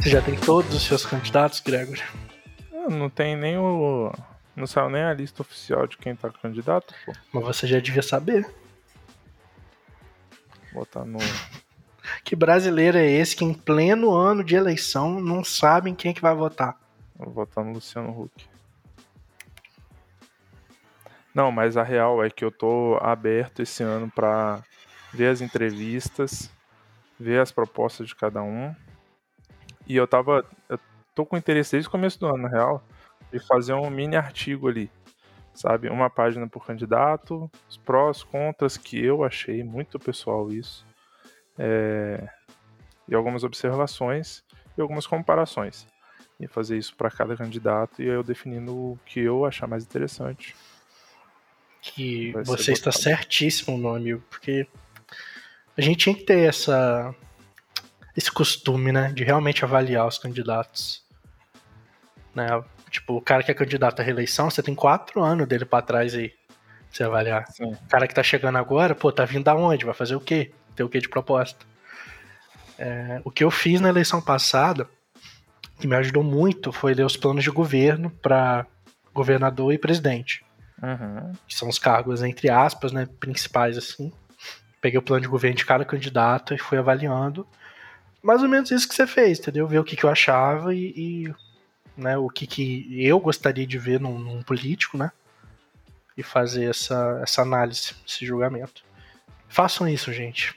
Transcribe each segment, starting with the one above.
Você já tem todos os seus candidatos, Gregory? Não tem nem o. Não saiu nem a lista oficial de quem tá candidato, pô. Mas você já devia saber. Vou botar no. Que brasileiro é esse que em pleno ano de eleição não sabem quem é que vai votar? Vou votar no Luciano Huck. Não, mas a real é que eu tô aberto esse ano para ver as entrevistas, ver as propostas de cada um. E eu tava. Eu tô com interesse desde o começo do ano, na real, de fazer um mini artigo ali. Sabe? Uma página por candidato, os prós, contras, que eu achei muito pessoal isso. É, e algumas observações e algumas comparações. E fazer isso para cada candidato e eu definindo o que eu achar mais interessante. Que você está certíssimo, meu amigo, porque a gente tinha que ter essa, esse costume, né, de realmente avaliar os candidatos. Né? Tipo, o cara que é candidato à reeleição, você tem quatro anos dele para trás aí, pra você avaliar. Sim. O cara que tá chegando agora, pô, tá vindo da onde? Vai fazer o quê? Ter o quê de proposta? É, o que eu fiz na eleição passada, que me ajudou muito, foi ler os planos de governo para governador e presidente. Uhum. Que são os cargos, entre aspas, né, principais, assim. Peguei o plano de governo de cada candidato e fui avaliando. Mais ou menos isso que você fez, entendeu? Ver o que, que eu achava e, e né, o que, que eu gostaria de ver num, num, político, né? E fazer essa, essa análise, esse julgamento. Façam isso, gente.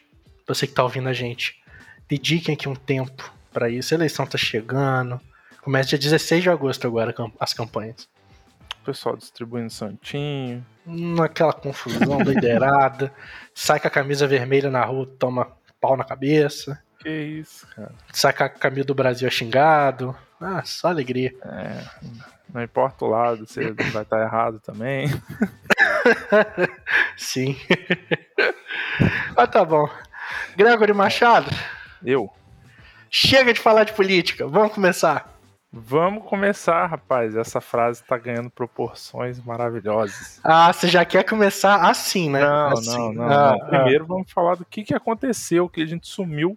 Você que tá ouvindo a gente. Dediquem aqui um tempo para isso. A eleição tá chegando. Começa dia 16 de agosto agora as campanhas. O pessoal distribuindo santinho. Naquela confusão doideirada. Sai com a camisa vermelha na rua, toma pau na cabeça. Que isso, cara. Sai com a camisa do Brasil xingado. Ah, só alegria. É, não importa o lado, você vai estar errado também. Sim. ah, tá bom. Gregory Machado. Eu. Chega de falar de política, vamos começar. Vamos começar, rapaz. Essa frase tá ganhando proporções maravilhosas. Ah, você já quer começar assim, né? Não, assim. não, não. Ah, não. Primeiro ah. vamos falar do que, que aconteceu, que a gente sumiu.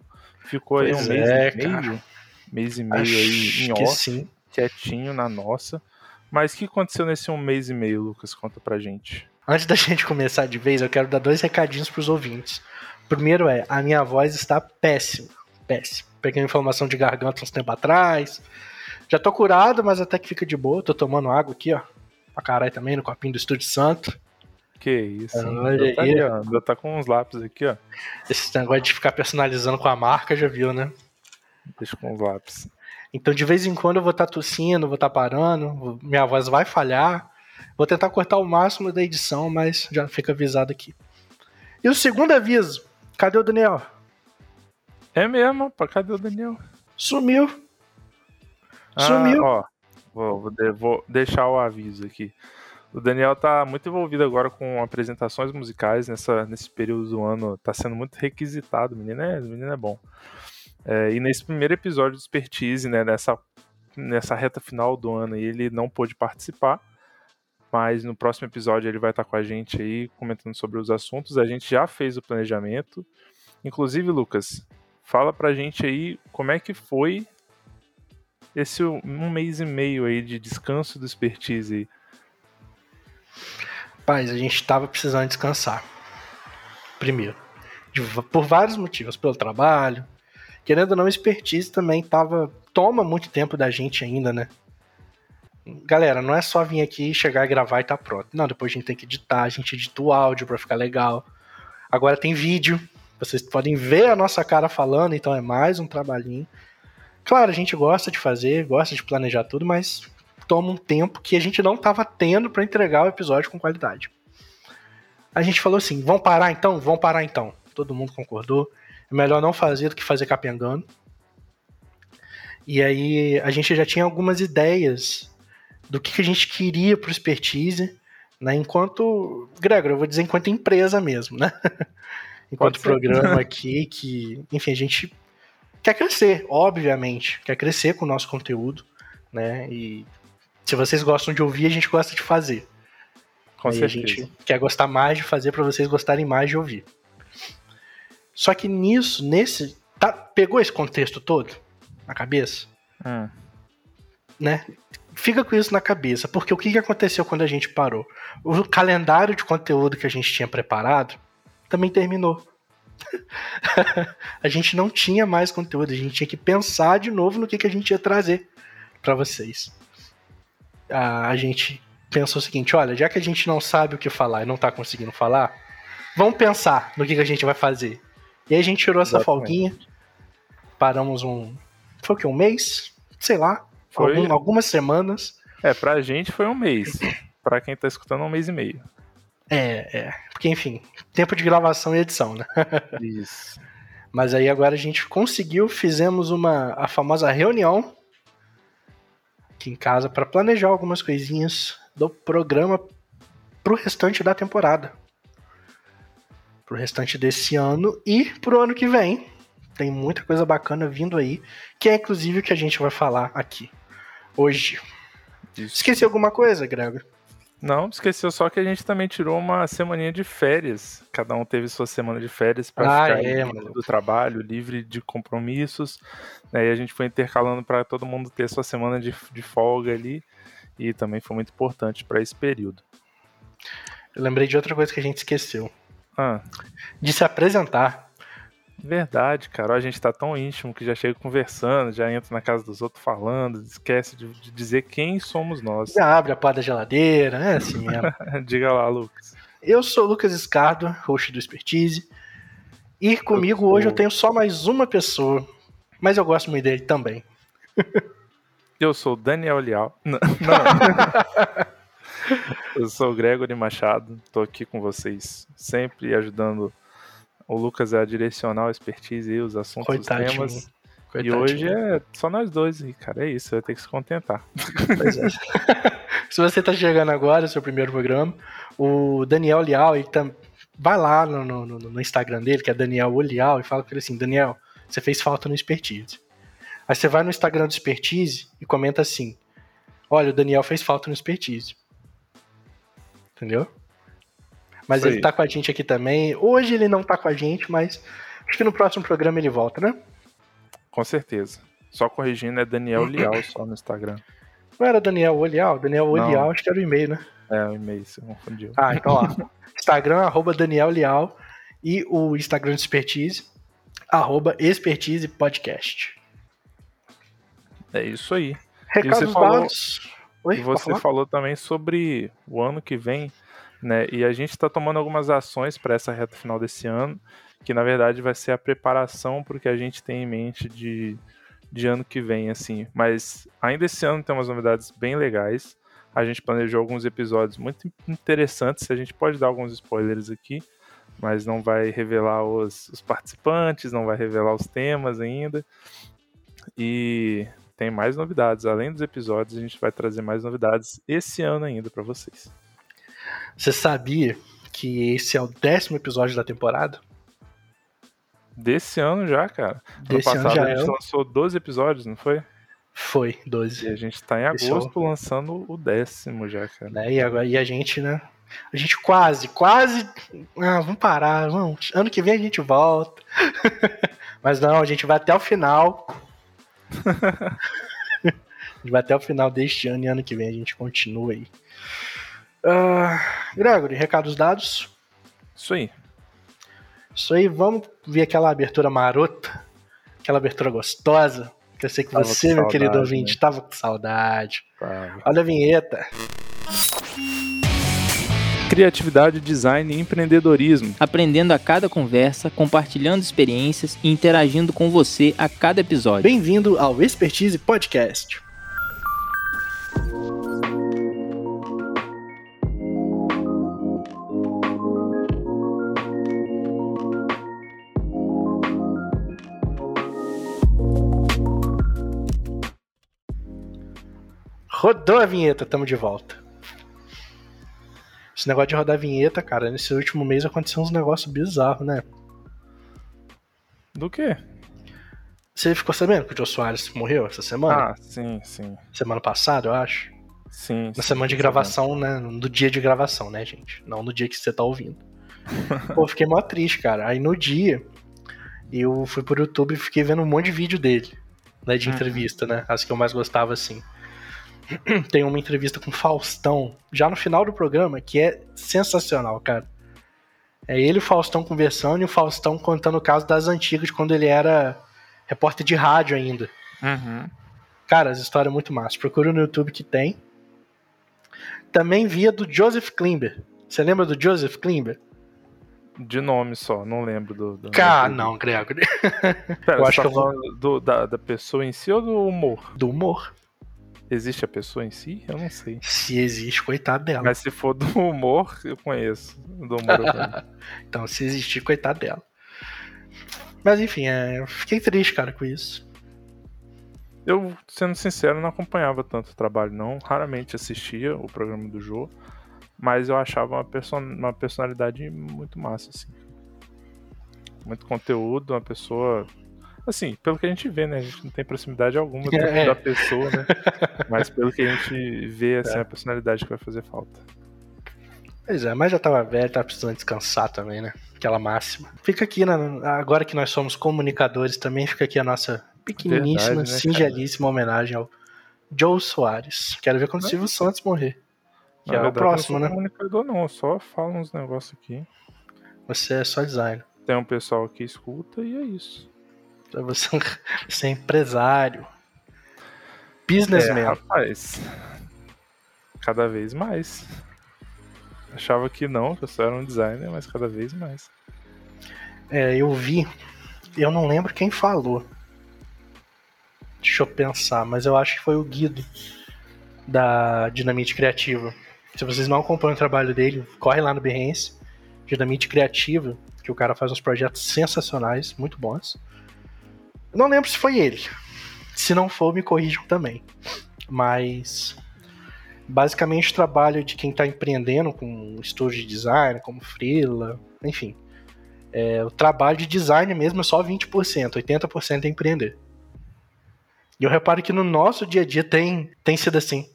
Ficou pois aí um mês é, e meio. Cara. Mês e meio Acho aí em off, sim. quietinho na nossa. Mas o que aconteceu nesse um mês e meio, Lucas? Conta pra gente. Antes da gente começar de vez, eu quero dar dois recadinhos pros ouvintes. Primeiro é, a minha voz está péssima. Péssima. Peguei informação de garganta uns tempo atrás já tô curado, mas até que fica de boa. Tô tomando água aqui, ó. Pra caralho também, no copinho do Estúdio Santo. Que isso. Olha tá aí, ó. Já tá com uns lápis aqui, ó. Esse negócio de ficar personalizando com a marca, já viu, né? Deixa com os lápis. Então, de vez em quando, eu vou estar tá tossindo, vou estar tá parando, minha voz vai falhar. Vou tentar cortar o máximo da edição, mas já fica avisado aqui. E o segundo aviso: cadê o Daniel? É mesmo, pá, cadê o Daniel? Sumiu. Sumiu. Ah, ó, vou, vou, vou deixar o aviso aqui. O Daniel tá muito envolvido agora com apresentações musicais nessa, nesse período do ano. Tá sendo muito requisitado. O menino é, o menino é bom. É, e nesse primeiro episódio do Expertise, né, nessa, nessa reta final do ano, ele não pôde participar. Mas no próximo episódio ele vai estar com a gente aí comentando sobre os assuntos. A gente já fez o planejamento. Inclusive, Lucas, fala pra gente aí como é que foi esse um mês e meio aí de descanso do expertise? Paz, a gente estava precisando descansar. Primeiro, de, por vários motivos, pelo trabalho, querendo ou não, expertise também tava toma muito tempo da gente ainda, né? Galera, não é só vir aqui, chegar gravar e tá pronto. Não, depois a gente tem que editar, a gente edita o áudio para ficar legal. Agora tem vídeo, vocês podem ver a nossa cara falando, então é mais um trabalhinho. Claro, a gente gosta de fazer, gosta de planejar tudo, mas toma um tempo que a gente não estava tendo para entregar o episódio com qualidade. A gente falou assim: vamos parar então? Vamos parar então. Todo mundo concordou. É melhor não fazer do que fazer capengando. E aí a gente já tinha algumas ideias do que, que a gente queria para o expertise, né? Enquanto, Gregor, eu vou dizer enquanto empresa mesmo, né? enquanto programa aqui, que, enfim, a gente quer crescer, obviamente, quer crescer com o nosso conteúdo, né? E se vocês gostam de ouvir, a gente gosta de fazer. Com certeza. a gente quer gostar mais de fazer para vocês gostarem mais de ouvir. Só que nisso, nesse, tá, pegou esse contexto todo na cabeça? Hum. Né? Fica com isso na cabeça, porque o que, que aconteceu quando a gente parou? O calendário de conteúdo que a gente tinha preparado também terminou. a gente não tinha mais conteúdo, a gente tinha que pensar de novo no que, que a gente ia trazer para vocês. A, a gente pensou o seguinte: olha, já que a gente não sabe o que falar e não tá conseguindo falar, vamos pensar no que, que a gente vai fazer. E aí a gente tirou essa Exatamente. folguinha, paramos um. Foi o que? Um mês? Sei lá. Foi... Algum, algumas semanas. É, pra gente foi um mês. pra quem tá escutando, um mês e meio. É, é. Porque, enfim, tempo de gravação e edição, né? Isso. Mas aí agora a gente conseguiu, fizemos uma a famosa reunião aqui em casa para planejar algumas coisinhas do programa pro restante da temporada. Pro restante desse ano e pro ano que vem. Tem muita coisa bacana vindo aí, que é inclusive o que a gente vai falar aqui hoje. Isso. Esqueci alguma coisa, Gregor? Não, esqueceu só que a gente também tirou uma semaninha de férias. Cada um teve sua semana de férias para ah, ficar é, do trabalho, livre de compromissos. Né? E a gente foi intercalando para todo mundo ter sua semana de, de folga ali. E também foi muito importante para esse período. Eu lembrei de outra coisa que a gente esqueceu. Ah. De se apresentar. Verdade, cara. A gente tá tão íntimo que já chega conversando, já entra na casa dos outros falando, esquece de, de dizer quem somos nós. Já abre a porta da geladeira, né? Assim mesmo. Diga lá, Lucas. Eu sou o Lucas Escardo, host do Expertise. E comigo eu hoje eu tenho só mais uma pessoa, mas eu gosto muito dele também. Eu sou o Daniel Lial. Não. não. eu sou o Gregory Machado, tô aqui com vocês, sempre ajudando o Lucas é a direcional, a expertise e os assuntos, Coitadinho. os temas. Coitadinho. E hoje é só nós dois, e cara, é isso, vai ter que se contentar. Pois é. se você tá chegando agora, seu primeiro programa, o Daniel Lial, ele tá, vai lá no, no, no, Instagram dele, que é Daniel Olial, e fala com ele assim, Daniel, você fez falta no Expertise. Aí você vai no Instagram do Expertise e comenta assim, olha, o Daniel fez falta no Expertise. Entendeu? Mas ele tá com a gente aqui também. Hoje ele não tá com a gente, mas acho que no próximo programa ele volta, né? Com certeza. Só corrigindo, é Daniel Lial só no Instagram. Não era Daniel Olial? Daniel Olial, acho que era o e-mail, né? É, o e-mail, você confundiu. Ah, então ó. Instagram, arroba Daniel Lial. E o Instagram de Expertise, arroba Expertise Podcast. É isso aí. Recados e você falou, e você falou também sobre o ano que vem né? E a gente está tomando algumas ações para essa reta final desse ano, que na verdade vai ser a preparação para o que a gente tem em mente de, de ano que vem, assim. Mas ainda esse ano tem umas novidades bem legais. A gente planejou alguns episódios muito interessantes. A gente pode dar alguns spoilers aqui, mas não vai revelar os, os participantes, não vai revelar os temas ainda. E tem mais novidades. Além dos episódios, a gente vai trazer mais novidades esse ano ainda para vocês. Você sabia que esse é o décimo episódio da temporada? Desse ano já, cara. Desse ano, passado a gente é. lançou 12 episódios, não foi? Foi, 12. E a gente tá em é agosto lançando o décimo já, cara. Né? E, agora, e a gente, né? A gente quase, quase. Ah, vamos parar, vamos. Ano que vem a gente volta. Mas não, a gente vai até o final. a gente vai até o final deste ano e ano que vem a gente continua aí. Uh, Gregory, recados dados? Isso aí. Isso aí, vamos ver aquela abertura marota, aquela abertura gostosa, que eu sei que tava você, meu saudade, querido ouvinte, né? tava com saudade. Tava. Olha a vinheta. Criatividade, design e empreendedorismo. Aprendendo a cada conversa, compartilhando experiências e interagindo com você a cada episódio. Bem-vindo ao Expertise Podcast. Rodou a vinheta, tamo de volta. Esse negócio de rodar a vinheta, cara, nesse último mês aconteceu uns negócios bizarros, né? Do quê? Você ficou sabendo que o Joe Soares morreu essa semana? Ah, sim, sim. Semana passada, eu acho. Sim. Na semana de gravação, né? No dia de gravação, né, gente? Não no dia que você tá ouvindo. Pô, fiquei mó triste, cara. Aí no dia, eu fui pro YouTube e fiquei vendo um monte de vídeo dele. né, de uhum. entrevista, né? As que eu mais gostava, assim. Tem uma entrevista com Faustão, já no final do programa, que é sensacional, cara. É ele e o Faustão conversando e o Faustão contando o caso das antigas, quando ele era repórter de rádio ainda. Uhum. Cara, as histórias muito massa. Procura no YouTube que tem. Também via do Joseph Klimber. Você lembra do Joseph Klimber? De nome só, não lembro do. do Cara, não, Gregory. Pera, eu acho tá que eu vou... do, da, da pessoa em si ou do humor? Do humor. Existe a pessoa em si? Eu não sei. Se existe, coitado dela. Mas se for do humor, eu conheço. Do humor então, se existir, coitado dela. Mas enfim, é, eu fiquei triste, cara, com isso. Eu, sendo sincero, não acompanhava tanto o trabalho, não. Raramente assistia o programa do Jô. Mas eu achava uma, person uma personalidade muito massa, assim. Muito conteúdo, uma pessoa Assim, pelo que a gente vê, né? A gente não tem proximidade alguma é. da pessoa, né? Mas pelo que a gente vê, assim, é. a personalidade que vai fazer falta. Pois é, mas já tava velho, tava precisando descansar também, né? Aquela máxima. Fica aqui, né? agora que nós somos comunicadores também, fica aqui a nossa pequeniníssima, Verdade, né, singelíssima homenagem ao Joe Soares. Quero ver quando o Silvio Santos morrer. Que Na é verdade, o próximo, né? Não comunicador não, só falo uns negócios aqui. Você é só designer. Tem um pessoal que escuta e é isso. Pra você ser empresário. Businessman. É, rapaz. Cada vez mais. Achava que não, que eu só era um designer, mas cada vez mais. É, eu vi. Eu não lembro quem falou. Deixa eu pensar, mas eu acho que foi o Guido da Dinamite Criativa. Se vocês não acompanham o trabalho dele, corre lá no Behance. Dinamite Criativa, que o cara faz uns projetos sensacionais, muito bons. Não lembro se foi ele. Se não for, me corrijam também. Mas basicamente o trabalho de quem está empreendendo com estúdio de design, como freela, enfim. É, o trabalho de design mesmo é só 20%, 80% é empreender. E eu reparo que no nosso dia a dia tem, tem sido assim.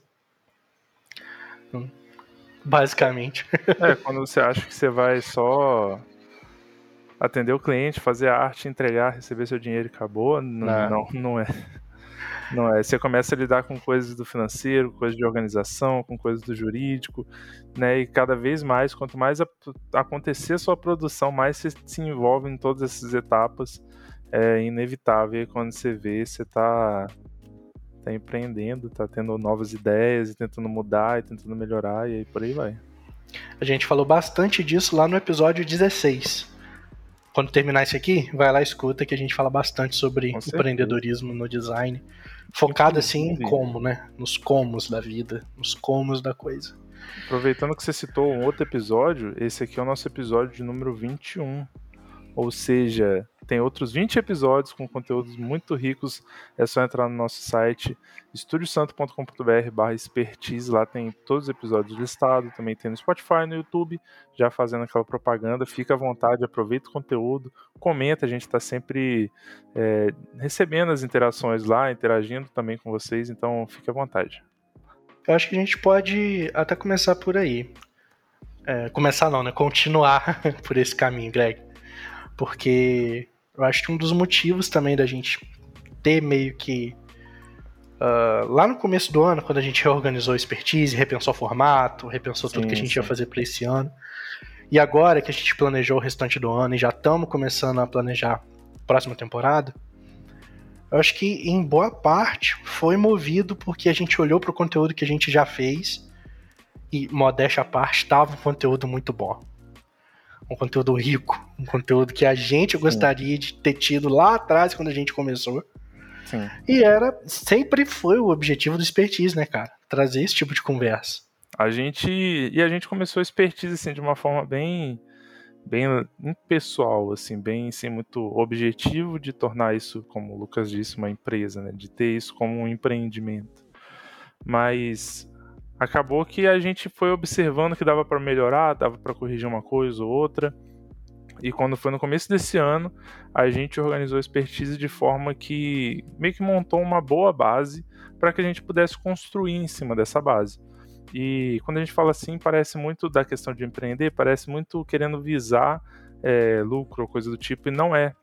Basicamente. É, quando você acha que você vai só atender o cliente, fazer a arte, entregar, receber seu dinheiro e acabou. Não, não, não é. Não é. Você começa a lidar com coisas do financeiro, coisas de organização, com coisas do jurídico, né? E cada vez mais, quanto mais a, acontecer a sua produção, mais você se envolve em todas essas etapas. É inevitável. Quando você vê, você está tá empreendendo, tá tendo novas ideias e tentando mudar e tentando melhorar, e aí por aí vai. A gente falou bastante disso lá no episódio 16 quando terminar isso aqui, vai lá e escuta que a gente fala bastante sobre empreendedorismo no design. Focado assim em como, né? Nos comos da vida, nos comos da coisa. Aproveitando que você citou um outro episódio, esse aqui é o nosso episódio de número 21. Ou seja, tem outros 20 episódios com conteúdos muito ricos. É só entrar no nosso site estudiosanto.com.br expertise. Lá tem todos os episódios listados. Também tem no Spotify, no YouTube, já fazendo aquela propaganda. Fica à vontade, aproveita o conteúdo, comenta. A gente está sempre é, recebendo as interações lá, interagindo também com vocês. Então fique à vontade. Eu acho que a gente pode até começar por aí. É, começar não, né? Continuar por esse caminho, Greg porque eu acho que um dos motivos também da gente ter meio que. Uh, lá no começo do ano, quando a gente reorganizou a expertise, repensou o formato, repensou sim, tudo que a gente sim. ia fazer para esse ano. E agora que a gente planejou o restante do ano e já estamos começando a planejar a próxima temporada, eu acho que em boa parte foi movido porque a gente olhou para o conteúdo que a gente já fez e, modéstia à parte, estava um conteúdo muito bom um conteúdo rico, um conteúdo que a gente gostaria Sim. de ter tido lá atrás quando a gente começou. Sim. E era, sempre foi o objetivo do expertise, né, cara? Trazer esse tipo de conversa. A gente, e a gente começou a expertise, assim, de uma forma bem, bem impessoal, assim, bem, assim, muito objetivo de tornar isso, como o Lucas disse, uma empresa, né? De ter isso como um empreendimento. Mas acabou que a gente foi observando que dava para melhorar, dava para corrigir uma coisa ou outra. E quando foi no começo desse ano, a gente organizou a expertise de forma que meio que montou uma boa base para que a gente pudesse construir em cima dessa base. E quando a gente fala assim, parece muito da questão de empreender, parece muito querendo visar é, lucro coisa do tipo, e não é.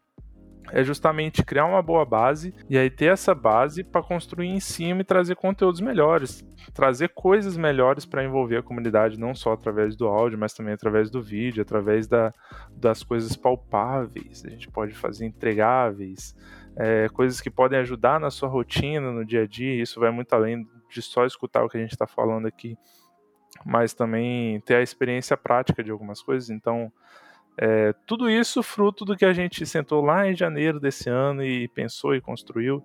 É justamente criar uma boa base e aí ter essa base para construir em cima e trazer conteúdos melhores, trazer coisas melhores para envolver a comunidade, não só através do áudio, mas também através do vídeo, através da, das coisas palpáveis. A gente pode fazer entregáveis, é, coisas que podem ajudar na sua rotina, no dia a dia. Isso vai muito além de só escutar o que a gente está falando aqui, mas também ter a experiência prática de algumas coisas. Então, é, tudo isso fruto do que a gente sentou lá em janeiro desse ano e pensou e construiu,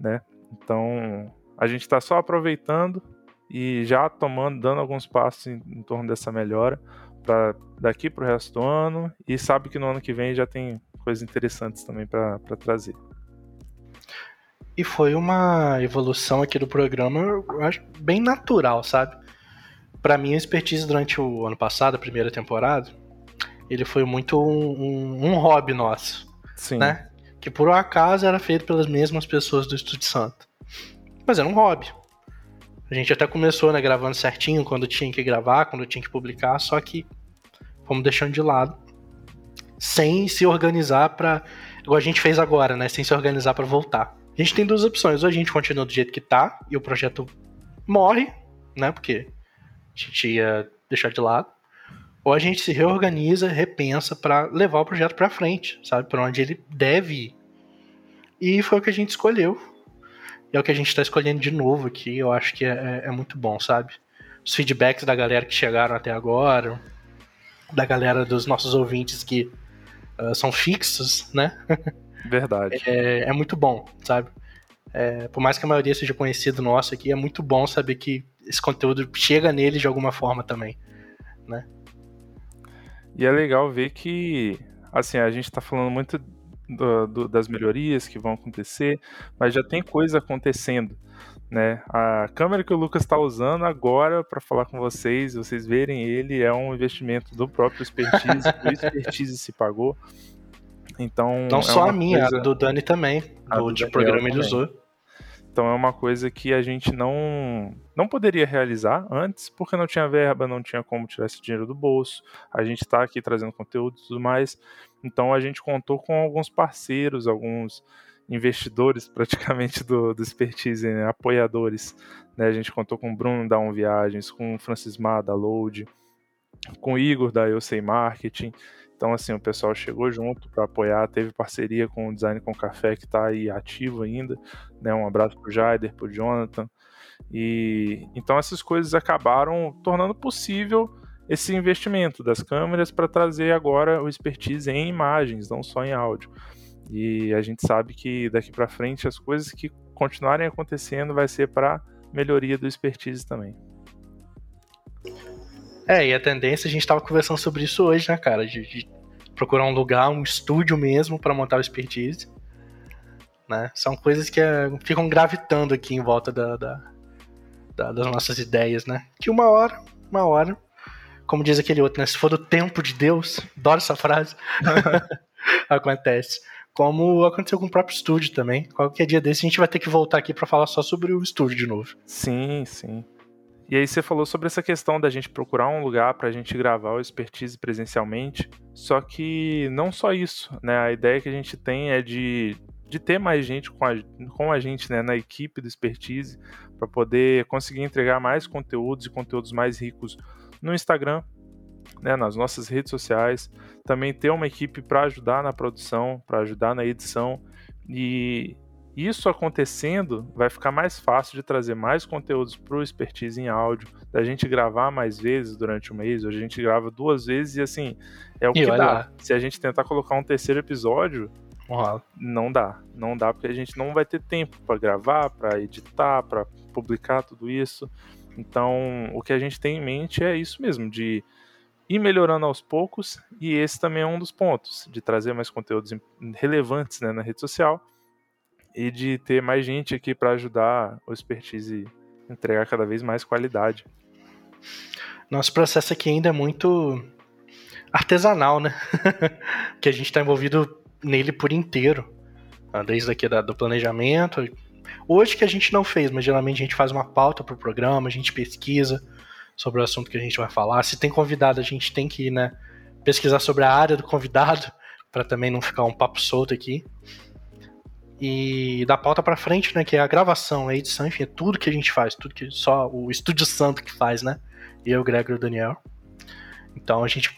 né? Então a gente está só aproveitando e já tomando, dando alguns passos em, em torno dessa melhora para daqui para o resto do ano e sabe que no ano que vem já tem coisas interessantes também para trazer. E foi uma evolução aqui do programa, eu acho, bem natural, sabe? Para mim, a expertise durante o ano passado, a primeira temporada, ele foi muito um, um, um hobby nosso. Sim. Né? Que por um acaso era feito pelas mesmas pessoas do Estúdio Santo. Mas era um hobby. A gente até começou, né, gravando certinho quando tinha que gravar, quando tinha que publicar, só que fomos deixando de lado. Sem se organizar para Igual a gente fez agora, né? Sem se organizar para voltar. A gente tem duas opções. Ou a gente continua do jeito que tá e o projeto morre, né? Porque a gente ia deixar de lado ou a gente se reorganiza, repensa para levar o projeto para frente, sabe? Para onde ele deve ir. E foi o que a gente escolheu. E é o que a gente está escolhendo de novo aqui. Eu acho que é, é, é, muito bom, sabe? Os feedbacks da galera que chegaram até agora, da galera dos nossos ouvintes que uh, são fixos, né? Verdade. é, é muito bom, sabe? É, por mais que a maioria seja conhecido nosso aqui, é muito bom saber que esse conteúdo chega nele de alguma forma também, né? E é legal ver que, assim, a gente está falando muito do, do, das melhorias que vão acontecer, mas já tem coisa acontecendo. Né? A câmera que o Lucas está usando agora para falar com vocês, vocês verem ele, é um investimento do próprio Expertise, o Expertise se pagou. Então, não é só a minha, coisa... a do Dani também, do, do de programa ele usou. Então é uma coisa que a gente não não poderia realizar antes, porque não tinha verba, não tinha como tirar esse dinheiro do bolso. A gente está aqui trazendo conteúdo e tudo mais. Então a gente contou com alguns parceiros, alguns investidores praticamente do, do expertise, né? apoiadores. Né? A gente contou com o Bruno da Um Viagens, com o Francis Mar da Load, com o Igor da Eu Sei Marketing. Então, assim, o pessoal chegou junto para apoiar, teve parceria com o Design com Café, que está aí ativo ainda. Né? Um abraço para o Jaider, para o Jonathan. E então essas coisas acabaram tornando possível esse investimento das câmeras para trazer agora o expertise em imagens, não só em áudio. E a gente sabe que daqui para frente as coisas que continuarem acontecendo vai ser para melhoria do expertise também. É, e a tendência, a gente estava conversando sobre isso hoje, né, cara? De, de procurar um lugar, um estúdio mesmo para montar o expertise. Né? São coisas que é, ficam gravitando aqui em volta da, da, da, das nossas ideias, né? Que uma hora, uma hora, como diz aquele outro, né? Se for do tempo de Deus, adoro essa frase, acontece. Como aconteceu com o próprio estúdio também. Qualquer dia desse a gente vai ter que voltar aqui para falar só sobre o estúdio de novo. Sim, sim. E aí você falou sobre essa questão da gente procurar um lugar para a gente gravar o expertise presencialmente. Só que não só isso, né? A ideia que a gente tem é de, de ter mais gente com a, com a gente né, na equipe do expertise para poder conseguir entregar mais conteúdos e conteúdos mais ricos no Instagram, né, nas nossas redes sociais. Também ter uma equipe para ajudar na produção, para ajudar na edição e isso acontecendo, vai ficar mais fácil de trazer mais conteúdos para o expertise em áudio, da gente gravar mais vezes durante o mês. Hoje a gente grava duas vezes e assim, é o e que dá. Lá. Se a gente tentar colocar um terceiro episódio, não dá. Não dá porque a gente não vai ter tempo para gravar, para editar, para publicar tudo isso. Então, o que a gente tem em mente é isso mesmo, de ir melhorando aos poucos, e esse também é um dos pontos, de trazer mais conteúdos relevantes né, na rede social e de ter mais gente aqui para ajudar o expertise a entregar cada vez mais qualidade. Nosso processo aqui ainda é muito artesanal, né? que a gente está envolvido nele por inteiro, ah, desde aqui da, do planejamento. Hoje que a gente não fez, mas geralmente a gente faz uma pauta para o programa, a gente pesquisa sobre o assunto que a gente vai falar. Se tem convidado, a gente tem que né, pesquisar sobre a área do convidado, para também não ficar um papo solto aqui. E da pauta para frente, né, que é a gravação, a edição, enfim, é tudo que a gente faz, tudo que só o Estúdio Santo que faz, né? Eu, o Gregor e o Daniel. Então a gente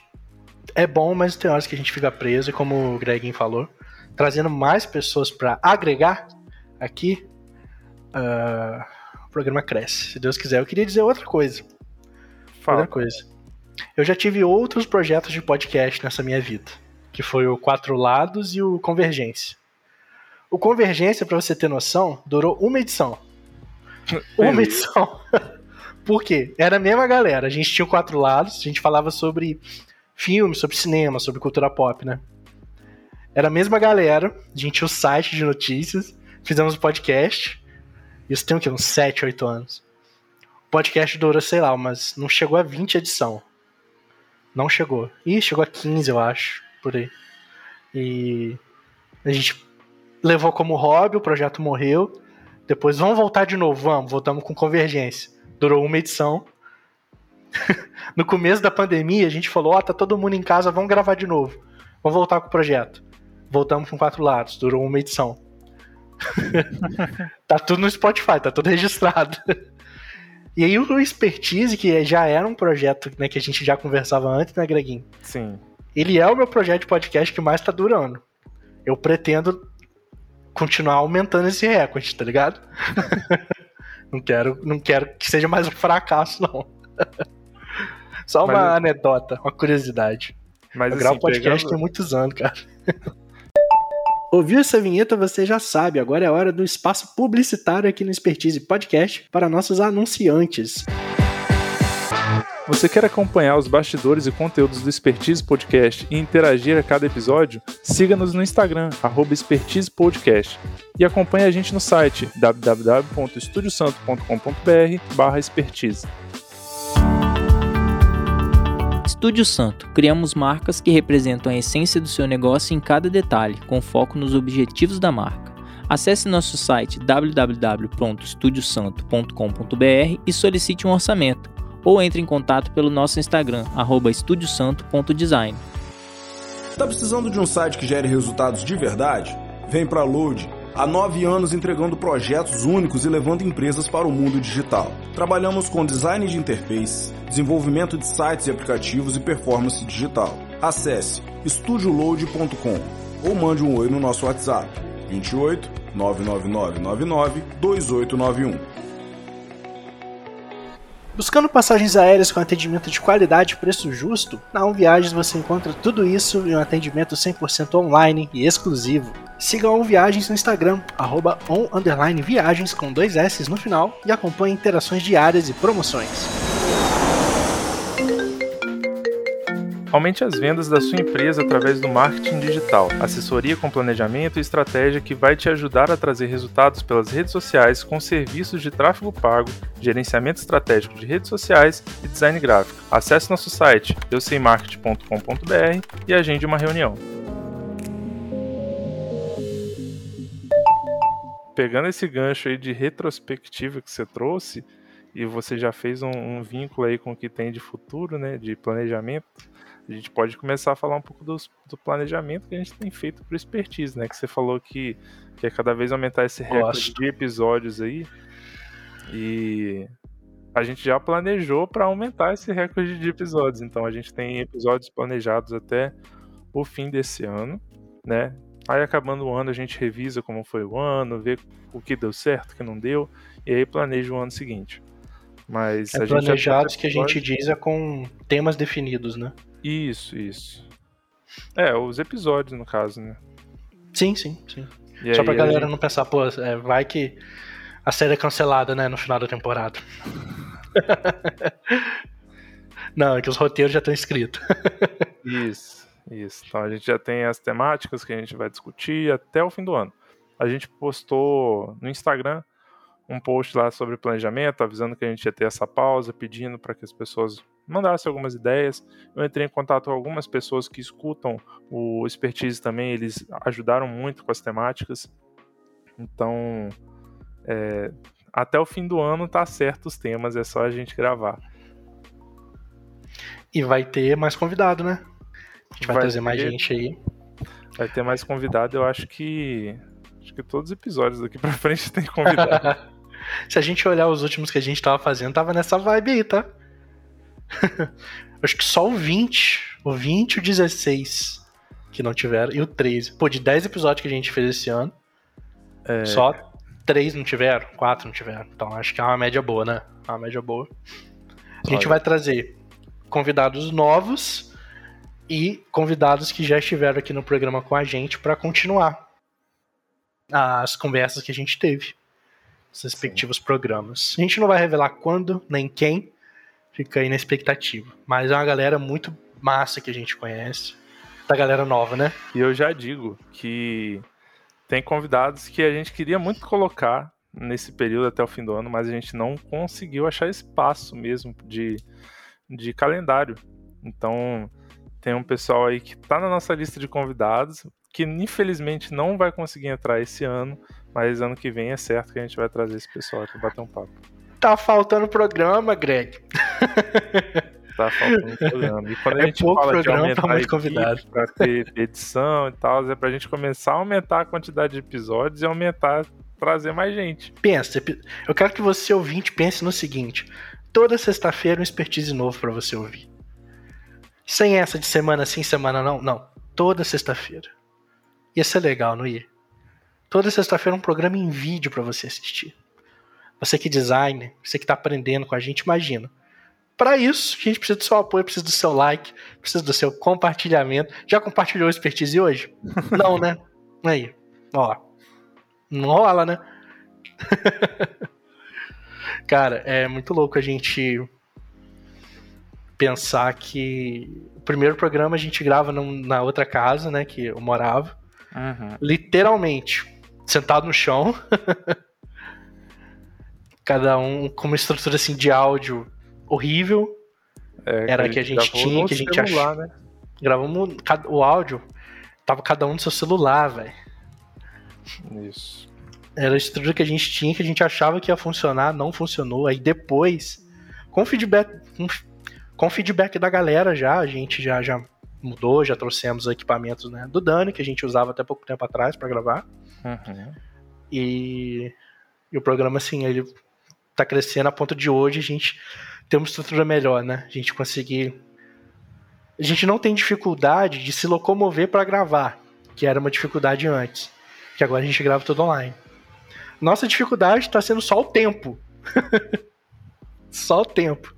é bom, mas tem horas que a gente fica preso, e como o Greginho falou, trazendo mais pessoas para agregar aqui, uh, o programa cresce. Se Deus quiser, eu queria dizer outra coisa. Fala. Outra coisa. Eu já tive outros projetos de podcast nessa minha vida, que foi o Quatro Lados e o Convergência. O Convergência, para você ter noção, durou uma edição. uma edição. Por quê? Era a mesma galera. A gente tinha quatro lados, a gente falava sobre filme, sobre cinema, sobre cultura pop, né? Era a mesma galera, a gente tinha o site de notícias, fizemos o podcast. Isso tem o quê? Uns 7, 8 anos. O podcast durou, sei lá, mas não chegou a 20 edição. Não chegou. Ih, chegou a 15, eu acho, por aí. E a gente levou como hobby, o projeto morreu. Depois, vamos voltar de novo, vamos, voltamos com Convergência. Durou uma edição. no começo da pandemia, a gente falou: Ó, oh, tá todo mundo em casa, vamos gravar de novo. Vamos voltar com o projeto. Voltamos com quatro lados, durou uma edição. tá tudo no Spotify, tá tudo registrado. e aí o Expertise, que já era um projeto né, que a gente já conversava antes, né, Greguinho? Sim. Ele é o meu projeto de podcast que mais tá durando. Eu pretendo continuar aumentando esse recorde, tá ligado? não quero, não quero que seja mais um fracasso, não. Só uma Mas... anedota, uma curiosidade. Mas eu assim, gravo podcast pegando... tem muitos anos, cara. Ouviu essa vinheta, você já sabe. Agora é hora do espaço publicitário aqui no Expertise Podcast para nossos anunciantes. Você quer acompanhar os bastidores e conteúdos do Expertise Podcast e interagir a cada episódio? Siga-nos no Instagram, Expertise Podcast. E acompanhe a gente no site www.estudiosanto.com.br expertise. Estúdio Santo. Criamos marcas que representam a essência do seu negócio em cada detalhe, com foco nos objetivos da marca. Acesse nosso site www.estudiosanto.com.br e solicite um orçamento ou entre em contato pelo nosso Instagram, estudiosanto.design. Tá precisando de um site que gere resultados de verdade? Vem para Load. Há nove anos entregando projetos únicos e levando empresas para o mundo digital. Trabalhamos com design de interface, desenvolvimento de sites e aplicativos e performance digital. Acesse estudioload.com ou mande um oi no nosso WhatsApp 28 99999 2891. Buscando passagens aéreas com atendimento de qualidade e preço justo, na On Viagens você encontra tudo isso em um atendimento 100% online e exclusivo. Siga a On Viagens no Instagram, on_viagens com dois S no final e acompanhe interações diárias e promoções. Aumente as vendas da sua empresa através do marketing digital, assessoria com planejamento e estratégia que vai te ajudar a trazer resultados pelas redes sociais com serviços de tráfego pago, gerenciamento estratégico de redes sociais e design gráfico. Acesse nosso site euseimarketing.com.br e agende uma reunião. Pegando esse gancho aí de retrospectiva que você trouxe, e você já fez um, um vínculo aí com o que tem de futuro, né, de planejamento, a gente pode começar a falar um pouco dos, do planejamento que a gente tem feito para expertise, né? Que você falou que quer cada vez aumentar esse recorde de episódios aí. E a gente já planejou para aumentar esse recorde de episódios. Então a gente tem episódios planejados até o fim desse ano, né? Aí acabando o ano a gente revisa como foi o ano, vê o que deu certo, o que não deu, e aí planeja o ano seguinte. Mas é planejados que a gente diz é com temas definidos, né? Isso, isso. É, os episódios, no caso, né? Sim, sim, sim. E Só aí, pra galera gente... não pensar, pô, é, vai que a série é cancelada, né, no final da temporada. não, é que os roteiros já estão escritos. isso, isso. Então a gente já tem as temáticas que a gente vai discutir até o fim do ano. A gente postou no Instagram um post lá sobre planejamento, avisando que a gente ia ter essa pausa, pedindo para que as pessoas mandasse algumas ideias. Eu entrei em contato com algumas pessoas que escutam o Expertise também, eles ajudaram muito com as temáticas. Então, é, até o fim do ano tá certo os temas, é só a gente gravar. E vai ter mais convidado, né? A gente vai, vai trazer ter, mais gente aí. Vai ter mais convidado, eu acho que Acho que todos os episódios daqui pra frente tem convidado. Se a gente olhar os últimos que a gente tava fazendo, tava nessa vibe aí, tá? Acho que só o 20, o 20 e o 16 que não tiveram, e o 13. Pô, de 10 episódios que a gente fez esse ano, é... só 3 não tiveram, 4 não tiveram. Então acho que é uma média boa, né? É uma média boa. A gente Olha. vai trazer convidados novos e convidados que já estiveram aqui no programa com a gente para continuar as conversas que a gente teve, os respectivos Sim. programas. A gente não vai revelar quando nem quem, fica aí na expectativa. Mas é uma galera muito massa que a gente conhece, da galera nova, né? E eu já digo que tem convidados que a gente queria muito colocar nesse período até o fim do ano, mas a gente não conseguiu achar espaço mesmo de, de calendário. Então, tem um pessoal aí que tá na nossa lista de convidados, que infelizmente não vai conseguir entrar esse ano, mas ano que vem é certo que a gente vai trazer esse pessoal aqui bater um papo. Tá faltando programa, Greg. Tá faltando programa. E quando é a gente pouco fala programa de aumentar muito convidado. para ter edição e tal, é pra gente começar a aumentar a quantidade de episódios e aumentar, trazer mais gente. Pensa, eu quero que você ouvinte pense no seguinte: toda sexta-feira um expertise novo para você ouvir. Sem essa de semana sim, semana não, não. Toda sexta-feira. Ia ser legal, não ia? Toda sexta-feira um programa em vídeo para você assistir. Você que designer, você que está aprendendo com a gente, imagina. Para isso, a gente precisa do seu apoio, precisa do seu like, precisa do seu compartilhamento. Já compartilhou expertise hoje? Não, né? Aí, ó. Não rola, né? Cara, é muito louco a gente pensar que o primeiro programa a gente grava na outra casa, né, que eu morava. Uhum. Literalmente, sentado no chão. Cada um com uma estrutura assim de áudio horrível. É, Era que a gente, que a gente tinha, que a gente achou. Né? Gravamos o áudio, tava cada um no seu celular, velho. Isso. Era a estrutura que a gente tinha, que a gente achava que ia funcionar, não funcionou. Aí depois, com feedback, com, com feedback da galera já, a gente já, já mudou, já trouxemos equipamentos né, do Dani, que a gente usava até pouco tempo atrás para gravar. Uhum. E, e o programa, assim, ele tá crescendo a ponto de hoje a gente ter uma estrutura melhor, né? A gente conseguir. A gente não tem dificuldade de se locomover para gravar, que era uma dificuldade antes. Que agora a gente grava tudo online. Nossa dificuldade está sendo só o tempo. só o tempo.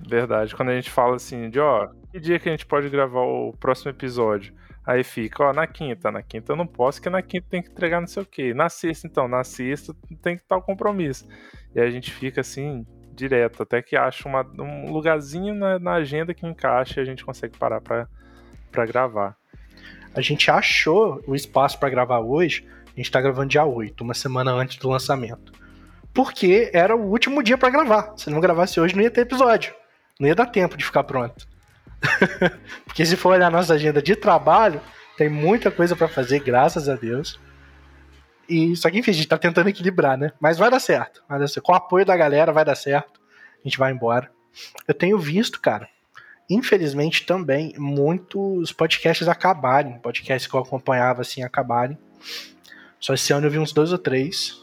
Verdade. Quando a gente fala assim de, ó, que dia que a gente pode gravar o próximo episódio? Aí fica, ó, na quinta. Na quinta eu não posso, porque na quinta tem que entregar não sei o quê. Na sexta, então, na sexta tem que estar o compromisso. E aí a gente fica assim, direto, até que acha uma, um lugarzinho na, na, agenda que encaixa e a gente consegue parar para gravar. A gente achou o espaço para gravar hoje, a gente tá gravando dia 8, uma semana antes do lançamento. Porque era o último dia para gravar. Se não gravasse hoje, não ia ter episódio. Não ia dar tempo de ficar pronto. Porque se for olhar a nossa agenda de trabalho, tem muita coisa para fazer, graças a Deus. E só que, enfim, a gente tá tentando equilibrar, né? Mas vai dar certo. Vai dar certo. Com o apoio da galera, vai dar certo. A gente vai embora. Eu tenho visto, cara, infelizmente também, muitos podcasts acabarem. Podcasts que eu acompanhava assim acabarem. Só esse ano eu vi uns dois ou três.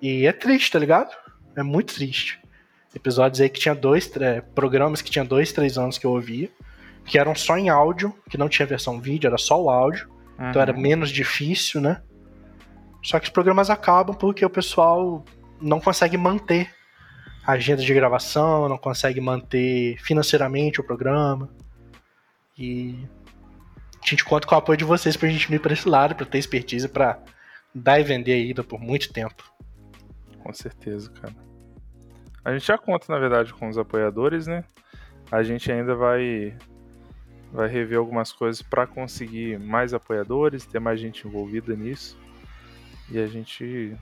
E é triste, tá ligado? É muito triste. Episódios aí que tinha dois, programas que tinha dois, três anos que eu ouvia, que eram só em áudio, que não tinha versão vídeo, era só o áudio. Uhum. Então era menos difícil, né? Só que os programas acabam porque o pessoal não consegue manter a agenda de gravação, não consegue manter financeiramente o programa. E a gente conta com o apoio de vocês pra gente ir para esse lado, pra ter expertise para dar e vender ainda por muito tempo. Com certeza, cara. A gente já conta, na verdade, com os apoiadores, né? A gente ainda vai vai rever algumas coisas para conseguir mais apoiadores, ter mais gente envolvida nisso e a gente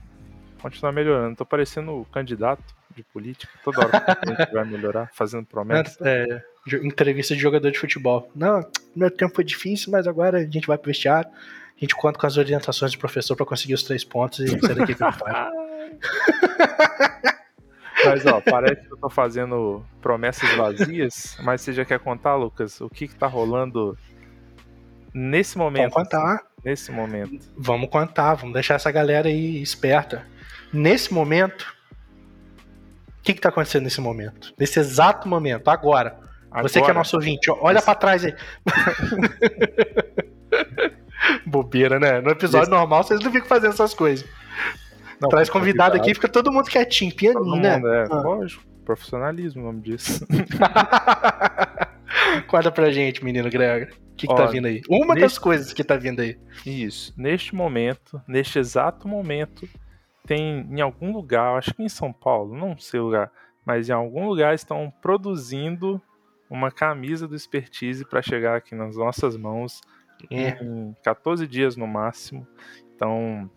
continuar melhorando. Tô parecendo candidato de política, toda hora a gente vai melhorar, fazendo promessas. É, é, entrevista de jogador de futebol. Não, meu tempo foi difícil, mas agora a gente vai pro vestiário. A gente conta com as orientações do professor para conseguir os três pontos e sair daqui com Mas ó, parece que eu tô fazendo promessas vazias, mas você já quer contar, Lucas, o que que tá rolando nesse momento? Vamos contar. Nesse momento. Vamos contar, vamos deixar essa galera aí esperta. Nesse momento, o que, está acontecendo nesse momento? Nesse exato momento, agora. agora Você que é nosso ouvinte, olha esse... para trás aí. Bobeira, né? No episódio esse... normal vocês não ficam fazendo essas coisas. Não, Traz convidado aqui, fica todo mundo quietinho, pianinho, né? É, ah. lógico. Profissionalismo, o nome disso. Conta pra gente, menino Gregor. O que, que tá vindo aí? Uma neste... das coisas que tá vindo aí. Isso. Neste momento, neste exato momento, tem em algum lugar, acho que em São Paulo, não sei o lugar, mas em algum lugar estão produzindo uma camisa do Expertise para chegar aqui nas nossas mãos é. em 14 dias no máximo. Então,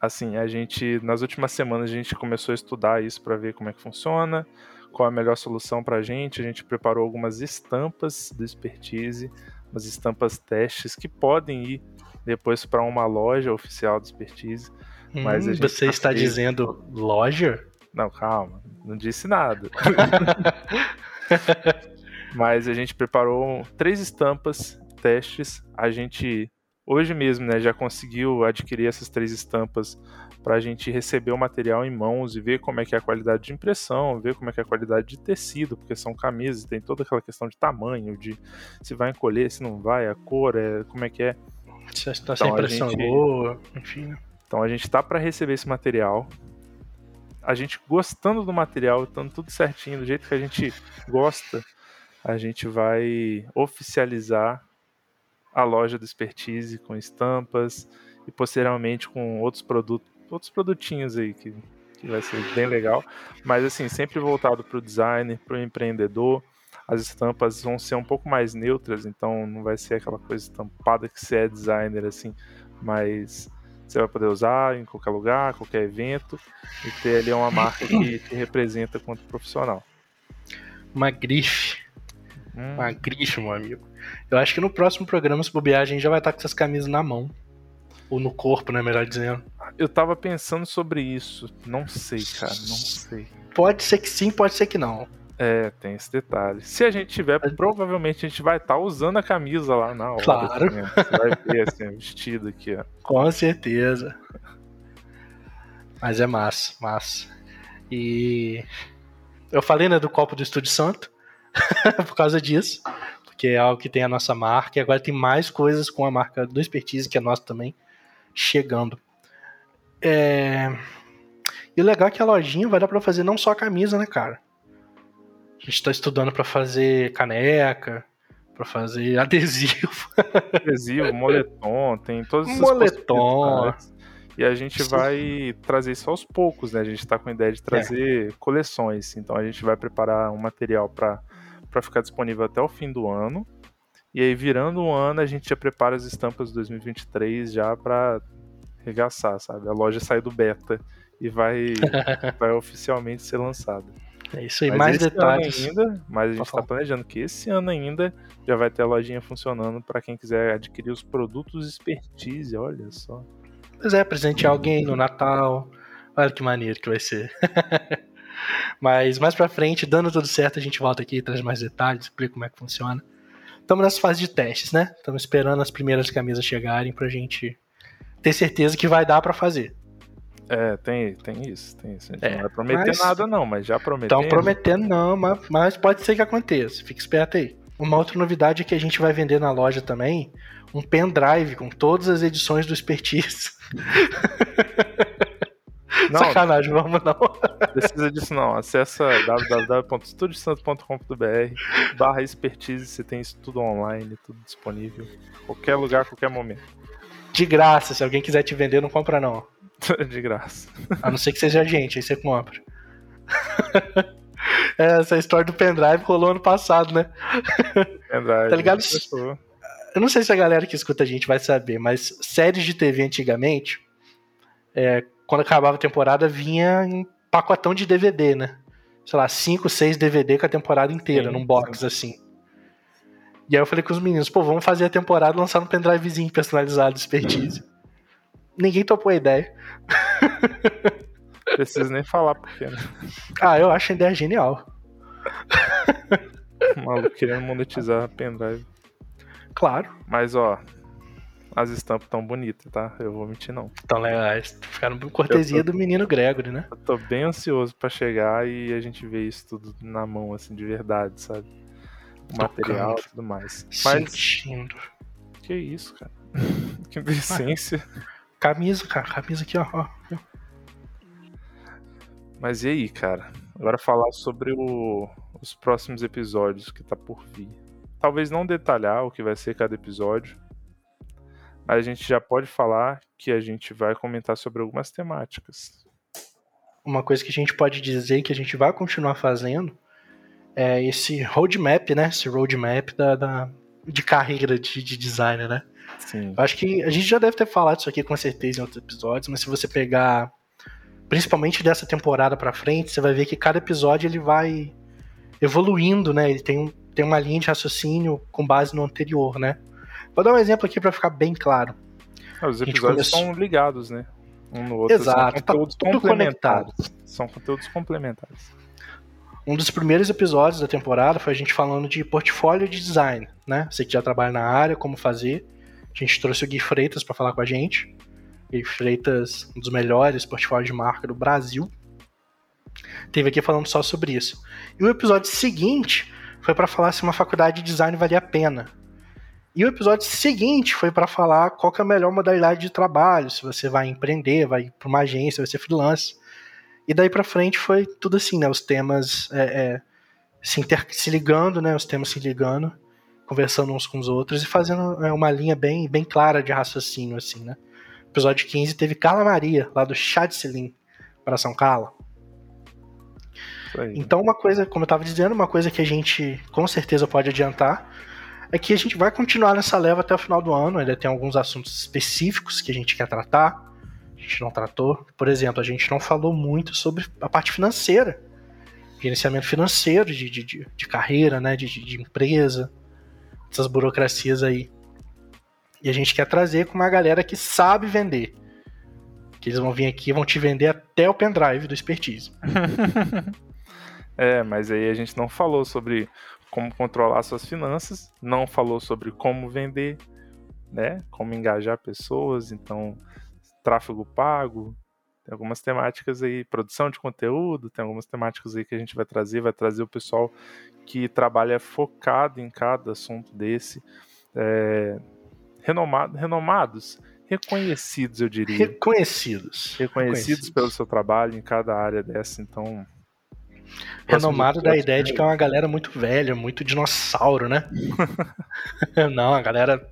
assim, a gente nas últimas semanas a gente começou a estudar isso para ver como é que funciona, qual a melhor solução para a gente. A gente preparou algumas estampas do Expertise, umas estampas testes que podem ir depois para uma loja oficial do Expertise. Hum, mas você está fez... dizendo loja? Não, calma, não disse nada. mas a gente preparou três estampas testes. A gente hoje mesmo, né, já conseguiu adquirir essas três estampas para a gente receber o material em mãos e ver como é que é a qualidade de impressão, ver como é que é a qualidade de tecido, porque são camisas, tem toda aquela questão de tamanho, de se vai encolher, se não vai, a cor, é, como é que é. Se está então, sem impressão gente, boa, enfim. Então a gente está para receber esse material. A gente gostando do material, estando tudo certinho, do jeito que a gente gosta, a gente vai oficializar a loja do Expertise com estampas e posteriormente com outros produtos, outros produtinhos aí que, que vai ser bem legal. Mas assim, sempre voltado para o designer, para o empreendedor. As estampas vão ser um pouco mais neutras, então não vai ser aquela coisa estampada que você é designer assim, mas você vai poder usar em qualquer lugar, qualquer evento e ter ali uma marca que te representa quanto profissional. Uma grife. Hum. Uma grife, meu amigo. Eu acho que no próximo programa, se bobear, a gente já vai estar com essas camisas na mão. Ou no corpo, né? Melhor dizendo. Eu tava pensando sobre isso. Não sei, cara. Não sei. Pode ser que sim, pode ser que não. É, tem esse detalhe. Se a gente tiver, provavelmente a gente vai estar tá usando a camisa lá na hora. Claro. Assim, Você vai ver assim, vestido aqui, ó. Com certeza. Mas é massa, massa. E eu falei, né, do copo do Estúdio Santo por causa disso porque é algo que tem a nossa marca, e agora tem mais coisas com a marca do Expertise, que é nossa também, chegando. É... E o legal é que a lojinha vai dar para fazer não só a camisa, né, cara? A gente tá estudando para fazer caneca, para fazer adesivo. Adesivo, moletom, tem todos esses Moletom. E a gente vai trazer isso aos poucos, né? A gente está com a ideia de trazer é. coleções. Então a gente vai preparar um material para para ficar disponível até o fim do ano. E aí, virando um ano, a gente já prepara as estampas de 2023 já para regaçar, sabe? A loja sai do beta e vai, vai oficialmente ser lançada. É isso aí, mas mais detalhes. Ainda, mas a gente está planejando que esse ano ainda já vai ter a lojinha funcionando para quem quiser adquirir os produtos expertise, olha só. Pois é, presentear alguém no Natal. Olha que maneiro que vai ser. Mas mais pra frente, dando tudo certo, a gente volta aqui, traz mais detalhes, explica como é que funciona. Estamos nessa fase de testes, né? Estamos esperando as primeiras camisas chegarem pra gente ter certeza que vai dar para fazer. É, tem, tem isso, tem isso. A gente é, não vai prometer mas... nada, não, mas já prometendo. Estão prometendo, não, mas, mas pode ser que aconteça. Fique esperto aí. Uma outra novidade é que a gente vai vender na loja também um pendrive com todas as edições do Expertise. Não, Sacanagem, vamos não. Precisa disso não. Acessa www.studiosanto.com.br barra expertise, você tem isso tudo online, tudo disponível. Qualquer lugar, qualquer momento. De graça, se alguém quiser te vender, não compra não. De graça. A não ser que seja a gente, aí você compra. Essa história do pendrive rolou ano passado, né? Pendrive. Tá ligado? Eu não sei se a galera que escuta a gente vai saber, mas séries de TV antigamente, é, quando acabava a temporada, vinha em pacotão de DVD, né? Sei lá, 5, 6 DVD com a temporada inteira, sim, num box sim. assim. E aí eu falei com os meninos, pô, vamos fazer a temporada lançar um pendrivezinho personalizado, expertise. Ninguém topou a ideia. Preciso nem falar porque, né? Ah, eu acho a ideia genial. O maluco querendo monetizar pendrive. Claro. Mas, ó, as estampas tão bonitas, tá? Eu vou mentir, não. Tão legais. Ficaram por cortesia tô, do menino Gregory, né? Eu tô bem ansioso para chegar e a gente ver isso tudo na mão, assim, de verdade, sabe? O material e tudo mais. Mas... Sentindo. Que isso, cara? que decência. Camisa, cara. Camisa aqui, ó. ó. Mas e aí, cara? Agora falar sobre o, os próximos episódios que tá por vir. Talvez não detalhar o que vai ser cada episódio, a gente já pode falar que a gente vai comentar sobre algumas temáticas. Uma coisa que a gente pode dizer que a gente vai continuar fazendo é esse roadmap, né? Esse roadmap da, da de carreira de, de designer, né? Sim. Acho que a gente já deve ter falado isso aqui com certeza em outros episódios, mas se você pegar principalmente dessa temporada para frente, você vai ver que cada episódio ele vai evoluindo, né? Ele tem, um, tem uma linha de raciocínio com base no anterior, né? Vou dar um exemplo aqui para ficar bem claro. Ah, os episódios começou... são ligados, né? Um no outro. Exato, são conteúdos tá complementares. São conteúdos complementares. Um dos primeiros episódios da temporada foi a gente falando de portfólio de design, né? Você que já trabalha na área, como fazer. A gente trouxe o Gui Freitas para falar com a gente. Gui Freitas, um dos melhores portfólios de marca do Brasil. Teve aqui falando só sobre isso. E o episódio seguinte foi para falar se uma faculdade de design valia a pena. E o episódio seguinte foi para falar qual é a melhor modalidade de trabalho, se você vai empreender, vai para uma agência, vai ser freelance. E daí para frente foi tudo assim, né? Os temas é, é, se, inter... se ligando, né? Os temas se ligando, conversando uns com os outros e fazendo é, uma linha bem, bem clara de raciocínio, assim, né? Episódio 15 teve Carla Maria, lá do Chá de Selim, para São Carla. Então, uma coisa, como eu estava dizendo, uma coisa que a gente com certeza pode adiantar é que a gente vai continuar nessa leva até o final do ano. Ainda tem alguns assuntos específicos que a gente quer tratar, a gente não tratou. Por exemplo, a gente não falou muito sobre a parte financeira, gerenciamento financeiro de, de, de, de carreira, né, de, de empresa, essas burocracias aí. E a gente quer trazer com uma galera que sabe vender. Que eles vão vir aqui e vão te vender até o pendrive do expertise. é, mas aí a gente não falou sobre como controlar suas finanças, não falou sobre como vender, né? Como engajar pessoas, então tráfego pago, tem algumas temáticas aí, produção de conteúdo, tem algumas temáticas aí que a gente vai trazer, vai trazer o pessoal que trabalha focado em cada assunto desse, é, renomado, renomados, reconhecidos, eu diria. Reconhecidos. Reconhecidos, reconhecidos. pelo seu trabalho em cada área dessa, então Renomado da ideia de que é uma galera muito velha, muito dinossauro, né? Não, a galera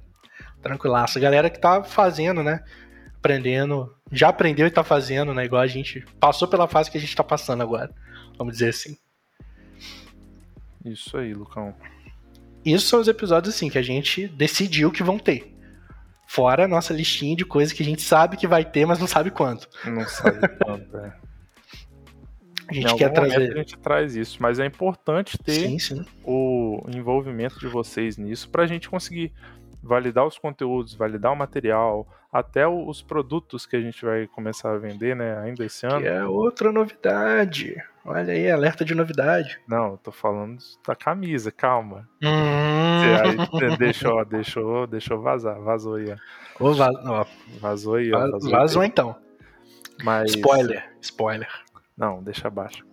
tranquilaça. A galera que tá fazendo, né? Aprendendo, já aprendeu e tá fazendo, né? Igual a gente passou pela fase que a gente tá passando agora. Vamos dizer assim. Isso aí, Lucão. Isso são os episódios assim que a gente decidiu que vão ter. Fora a nossa listinha de coisas que a gente sabe que vai ter, mas não sabe quanto. Não sabe quanto, é. A gente quer trazer. A gente traz isso, mas é importante ter sim, sim. o envolvimento de vocês nisso para a gente conseguir validar os conteúdos, validar o material, até os produtos que a gente vai começar a vender, né, ainda esse ano. Que é outra novidade. Olha aí, alerta de novidade. Não, eu tô falando da camisa, calma. Hum. Aí, deixou, deixou, deixou vazar, vazou aí, ó. Ô, vaz... ó. Vazou aí, ó. Vazou, vazou então. Mas... Spoiler, spoiler. Não, deixa abaixo.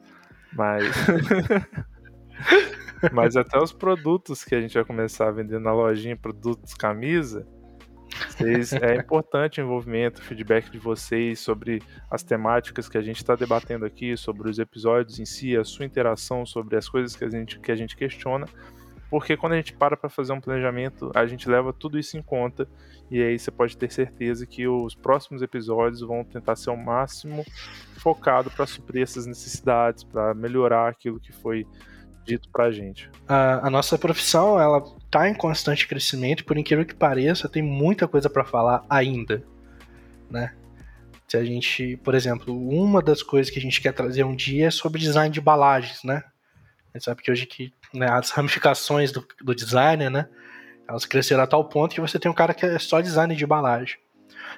Mas. Mas até os produtos que a gente vai começar a vender na lojinha, produtos, camisa, vocês, é importante o envolvimento, o feedback de vocês sobre as temáticas que a gente está debatendo aqui, sobre os episódios em si, a sua interação sobre as coisas que a gente, que a gente questiona, porque quando a gente para para fazer um planejamento, a gente leva tudo isso em conta e aí você pode ter certeza que os próximos episódios vão tentar ser o máximo focado para suprir essas necessidades, para melhorar aquilo que foi dito pra gente. A, a, nossa profissão, ela tá em constante crescimento, por incrível que pareça, tem muita coisa para falar ainda, né? Se a gente, por exemplo, uma das coisas que a gente quer trazer um dia é sobre design de embalagens, né? A gente sabe que hoje que né, as ramificações do, do designer, né? Elas cresceram a tal ponto que você tem um cara que é só design de embalagem.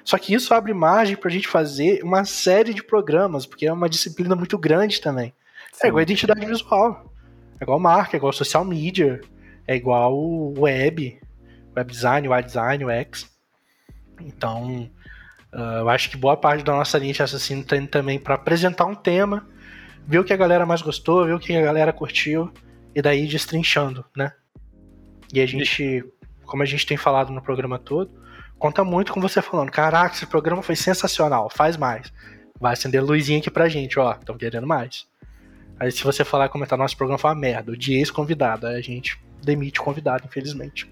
Só que isso abre margem para a gente fazer uma série de programas, porque é uma disciplina muito grande também. Sim. É igual a identidade visual, é igual marca, é igual social media, é igual web, web design, web design, UX. Então, uh, eu acho que boa parte da nossa linha de assassino tem também para apresentar um tema, ver o que a galera mais gostou, ver o que a galera curtiu, e daí destrinchando, né? E a gente, como a gente tem falado no programa todo, conta muito com você falando: caraca, esse programa foi sensacional, faz mais. Vai acender luzinha aqui pra gente, ó, estão querendo mais. Aí se você falar comentar nosso programa foi uma merda, dia ex-convidado, aí a gente demite o convidado, infelizmente.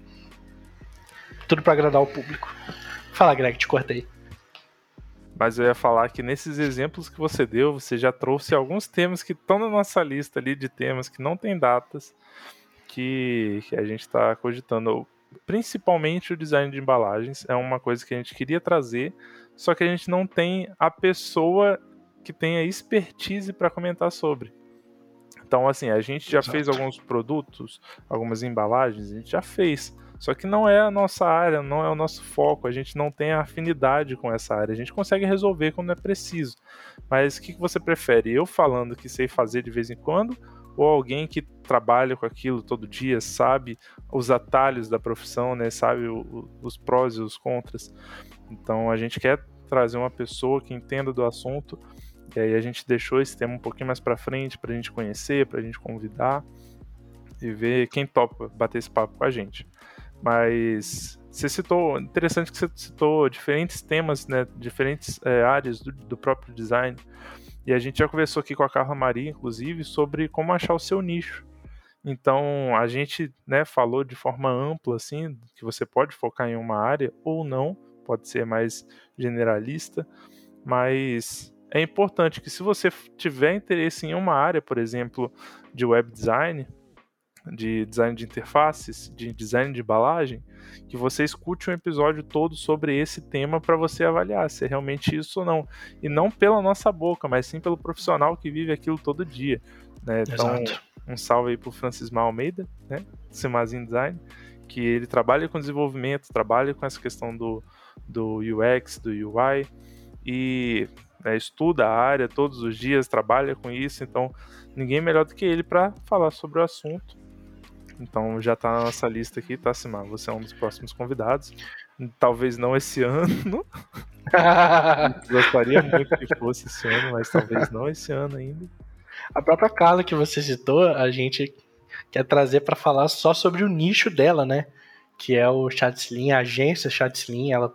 Tudo para agradar o público. Fala, Greg, te cortei. Mas eu ia falar que nesses exemplos que você deu, você já trouxe alguns temas que estão na nossa lista ali de temas que não tem datas, que, que a gente está cogitando. Principalmente o design de embalagens é uma coisa que a gente queria trazer, só que a gente não tem a pessoa que tenha expertise para comentar sobre. Então, assim, a gente já Exato. fez alguns produtos, algumas embalagens, a gente já fez. Só que não é a nossa área, não é o nosso foco, a gente não tem afinidade com essa área. A gente consegue resolver quando é preciso. Mas o que você prefere? Eu falando que sei fazer de vez em quando ou alguém que trabalha com aquilo todo dia, sabe os atalhos da profissão, né? sabe o, os prós e os contras. Então a gente quer trazer uma pessoa que entenda do assunto. E aí a gente deixou esse tema um pouquinho mais para frente para a gente conhecer, para a gente convidar e ver quem topa bater esse papo com a gente. Mas você citou, interessante que você citou diferentes temas, né, diferentes é, áreas do, do, próprio design. E a gente já conversou aqui com a Carla Maria, inclusive, sobre como achar o seu nicho. Então, a gente né, falou de forma ampla, assim, que você pode focar em uma área ou não, pode ser mais generalista, mas é importante que se você tiver interesse em uma área, por exemplo, de web design, de design de interfaces, de design de embalagem, que você escute um episódio todo sobre esse tema para você avaliar se é realmente isso ou não. E não pela nossa boca, mas sim pelo profissional que vive aquilo todo dia. Né? Então, Exato. um salve aí pro Francis Almeida, né? Simazin Design, que ele trabalha com desenvolvimento, trabalha com essa questão do, do UX, do UI, e né, estuda a área todos os dias, trabalha com isso, então ninguém melhor do que ele para falar sobre o assunto então já tá na nossa lista aqui, tá, Simar? Você é um dos próximos convidados. Talvez não esse ano. Gostaria muito que fosse esse ano, mas talvez não esse ano ainda. A própria Carla que você citou, a gente quer trazer para falar só sobre o nicho dela, né? Que é o Chatslim, a agência Chatslim, ela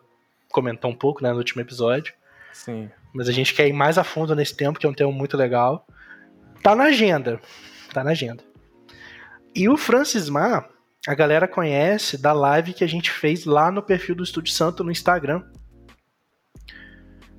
comentou um pouco né, no último episódio. Sim. Mas a gente quer ir mais a fundo nesse tempo, que é um tema muito legal. Tá na agenda. Tá na agenda. E o Francis Ma, a galera conhece da live que a gente fez lá no perfil do Estúdio Santo no Instagram.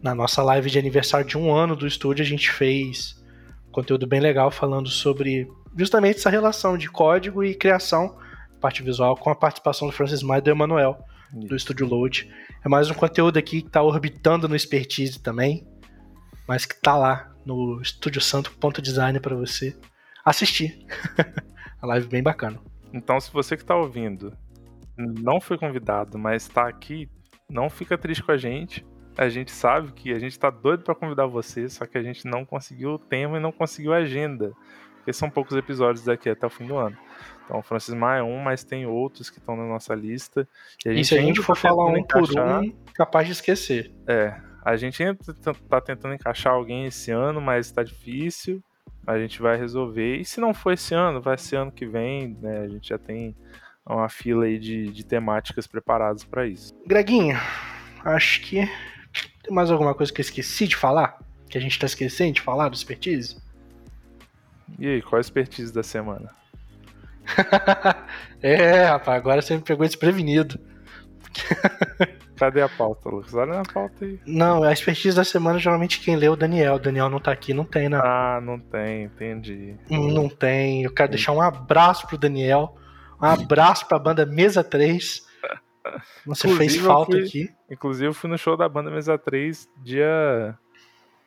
Na nossa live de aniversário de um ano do estúdio, a gente fez conteúdo bem legal falando sobre justamente essa relação de código e criação, parte visual, com a participação do Francis Ma e do Emanuel, do Estúdio Load. É mais um conteúdo aqui que está orbitando no Expertise também, mas que está lá no Estúdio Santo.design para você assistir. A live bem bacana. Então, se você que está ouvindo não foi convidado, mas está aqui, não fica triste com a gente. A gente sabe que a gente está doido para convidar você, só que a gente não conseguiu o tema e não conseguiu a agenda. Porque são poucos episódios daqui até o fim do ano. Então, Francis Maia é um, mas tem outros que estão na nossa lista. E, a gente e se a gente for tá falar um encaixar, por um, capaz de esquecer. É, a gente ainda está tentando encaixar alguém esse ano, mas está difícil a gente vai resolver. E se não for esse ano, vai ser ano que vem, né? A gente já tem uma fila aí de, de temáticas preparadas para isso. Greguinho, acho que tem mais alguma coisa que eu esqueci de falar? Que a gente tá esquecendo de falar do expertise? E aí, qual a expertise da semana? é, rapaz, agora você me pegou desprevenido. Cadê a pauta, Lucas? Olha na pauta aí. Não, a expertise da semana geralmente quem lê é o Daniel. O Daniel não tá aqui, não tem, né? Ah, não tem, entendi. Não tem. Eu quero deixar um abraço pro Daniel. Um abraço pra banda Mesa 3. Você inclusive, fez falta fui, aqui. Inclusive, eu fui no show da banda Mesa 3 dia.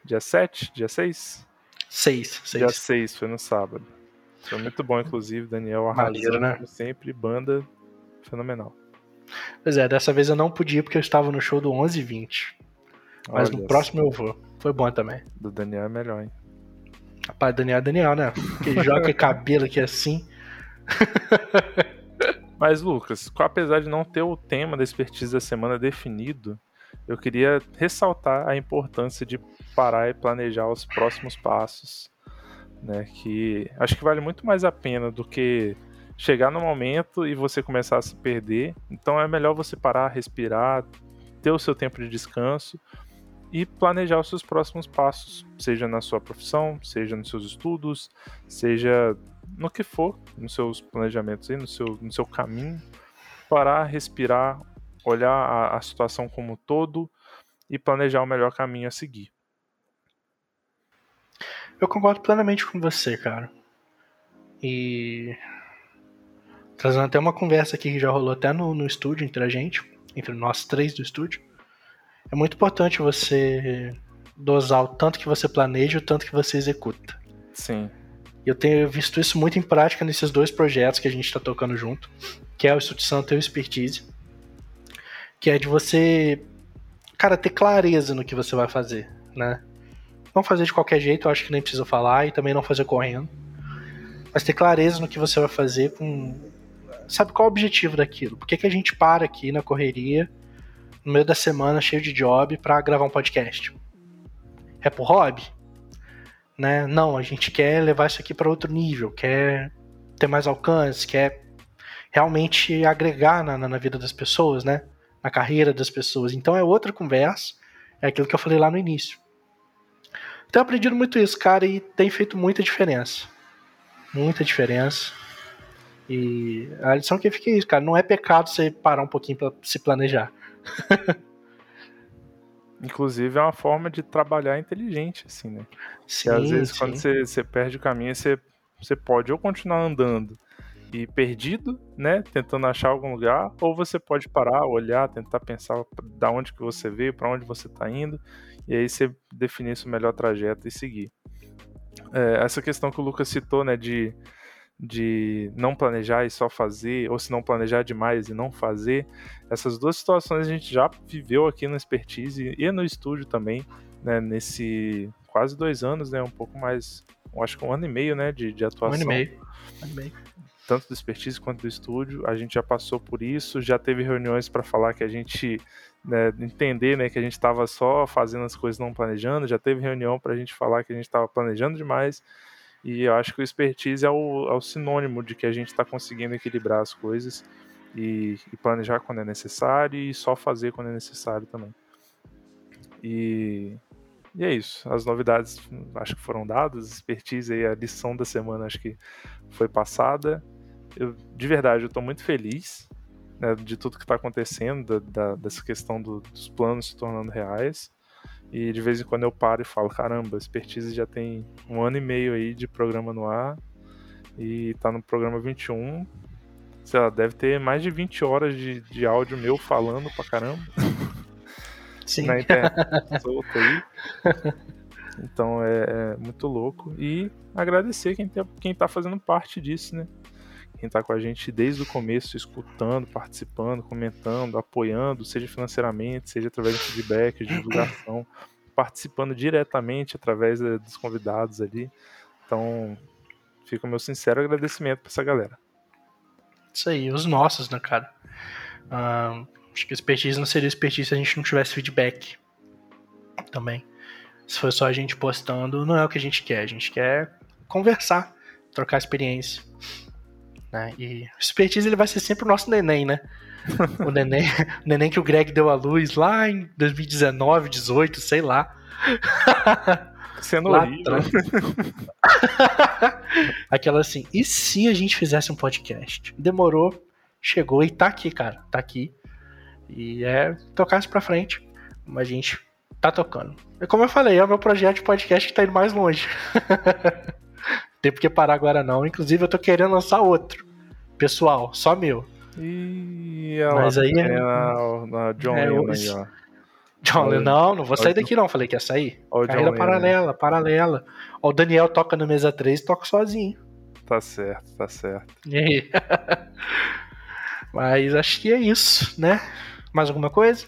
Dia 7? Dia 6? 6, 6. Dia 6, foi no sábado. Foi muito bom, inclusive, Daniel arrasou, né? como sempre, banda fenomenal. Pois é, dessa vez eu não podia porque eu estava no show do 11 e 20. Mas Olha no próximo eu vou. Foi bom também. Do Daniel é melhor, hein? Rapaz, Daniel é Daniel, né? Que joga cabelo aqui assim. Mas, Lucas, apesar de não ter o tema da expertise da semana definido, eu queria ressaltar a importância de parar e planejar os próximos passos, né? Que acho que vale muito mais a pena do que chegar no momento e você começar a se perder. Então é melhor você parar, respirar, ter o seu tempo de descanso e planejar os seus próximos passos, seja na sua profissão, seja nos seus estudos, seja no que for, nos seus planejamentos aí, no seu, no seu caminho. Parar, respirar, olhar a, a situação como um todo e planejar o melhor caminho a seguir. Eu concordo plenamente com você, cara. E. Trazendo até uma conversa aqui que já rolou até no, no estúdio entre a gente, entre nós três do estúdio. É muito importante você dosar o tanto que você planeja e o tanto que você executa. Sim. Eu tenho visto isso muito em prática nesses dois projetos que a gente está tocando junto, que é o Estúdio Santo e o Expertise, que é de você, cara, ter clareza no que você vai fazer, né? Não fazer de qualquer jeito, eu acho que nem precisa falar, e também não fazer correndo. Mas ter clareza no que você vai fazer com. Sabe qual é o objetivo daquilo? Por que, que a gente para aqui na correria, no meio da semana, cheio de job, para gravar um podcast? É por hobby? Né? Não, a gente quer levar isso aqui para outro nível, quer ter mais alcance, quer realmente agregar na, na, vida das pessoas, né? Na carreira das pessoas. Então é outra conversa, é aquilo que eu falei lá no início. Tenho aprendido muito isso, cara, e tem feito muita diferença. Muita diferença. E a lição que fica é isso, cara. Não é pecado você parar um pouquinho para se planejar. Inclusive é uma forma de trabalhar inteligente, assim, né? Sim, Porque às vezes sim. quando você, você perde o caminho, você, você pode ou continuar andando e perdido, né, tentando achar algum lugar, ou você pode parar, olhar, tentar pensar da onde que você veio, para onde você está indo, e aí você definir o melhor trajeto e seguir. É, essa questão que o Lucas citou, né, de, de não planejar e só fazer, ou se não planejar demais e não fazer, essas duas situações a gente já viveu aqui no Expertise e no estúdio também, né, nesse quase dois anos, né, um pouco mais, acho que um ano e meio, né, de, de atuação. Um ano e meio. Um ano e meio tanto do expertise quanto do estúdio. A gente já passou por isso, já teve reuniões para falar que a gente né, entender né, que a gente estava só fazendo as coisas não planejando, já teve reunião para a gente falar que a gente estava planejando demais. E eu acho que o expertise é o, é o sinônimo de que a gente está conseguindo equilibrar as coisas e, e, planejar quando é necessário e só fazer quando é necessário também. E, e é isso. As novidades acho que foram dadas, expertise aí, a lição da semana acho que foi passada eu, de verdade, eu estou muito feliz né, de tudo que está acontecendo, da, da, dessa questão do, dos planos se tornando reais. E de vez em quando eu paro e falo, caramba, a Expertise já tem um ano e meio aí de programa no ar e tá no programa 21. Sei lá, deve ter mais de 20 horas de, de áudio meu falando pra caramba. Sim. Na internet solta aí. Então é, é, muito louco. E agradecer quem, tem, quem tá fazendo parte disso, né? Quem está com a gente desde o começo, escutando, participando, comentando, apoiando, seja financeiramente, seja através de feedback, de divulgação, participando diretamente através dos convidados ali. Então, fica o meu sincero agradecimento para essa galera. Isso aí, os nossos, né, cara? Uh, acho que expertise não seria expertise se a gente não tivesse feedback também. Se for só a gente postando, não é o que a gente quer. A gente quer conversar, trocar experiência. Né? E o expertise ele vai ser sempre o nosso neném, né? o neném, o neném que o Greg deu à luz lá em 2019, 18, sei lá. Sendo lá horrível. Aquela assim, e se a gente fizesse um podcast? Demorou, chegou e tá aqui, cara. Tá aqui. E é tocar isso pra frente. Mas a gente tá tocando. E como eu falei, é o meu projeto de podcast que tá indo mais longe. Tem porque parar agora não. Inclusive eu tô querendo lançar outro. Pessoal, só meu. E Mas aí é, a, John é, Lennon aí, ó. John Lennon, não, não vou sair daqui não, falei que ia sair. Olha Carreira paralela, paralela. Ó, o Daniel toca no mesa 3 toca sozinho. Tá certo, tá certo. Mas acho que é isso, né? Mais alguma coisa?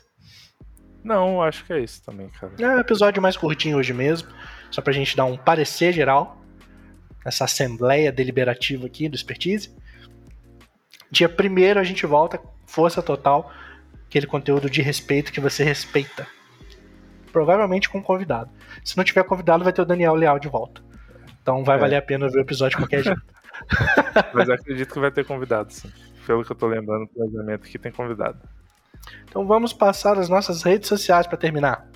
Não, acho que é isso também, cara. É um episódio mais curtinho hoje mesmo, só pra gente dar um parecer geral nessa assembleia deliberativa aqui do Expertise. Dia 1 a gente volta, força total. aquele conteúdo de respeito que você respeita. Provavelmente com convidado. Se não tiver convidado, vai ter o Daniel Leal de volta. Então vai é. valer a pena ver o episódio de qualquer jeito. Mas acredito que vai ter convidado, sim. Pelo que eu tô lembrando do planejamento aqui, tem convidado. Então vamos passar as nossas redes sociais para terminar.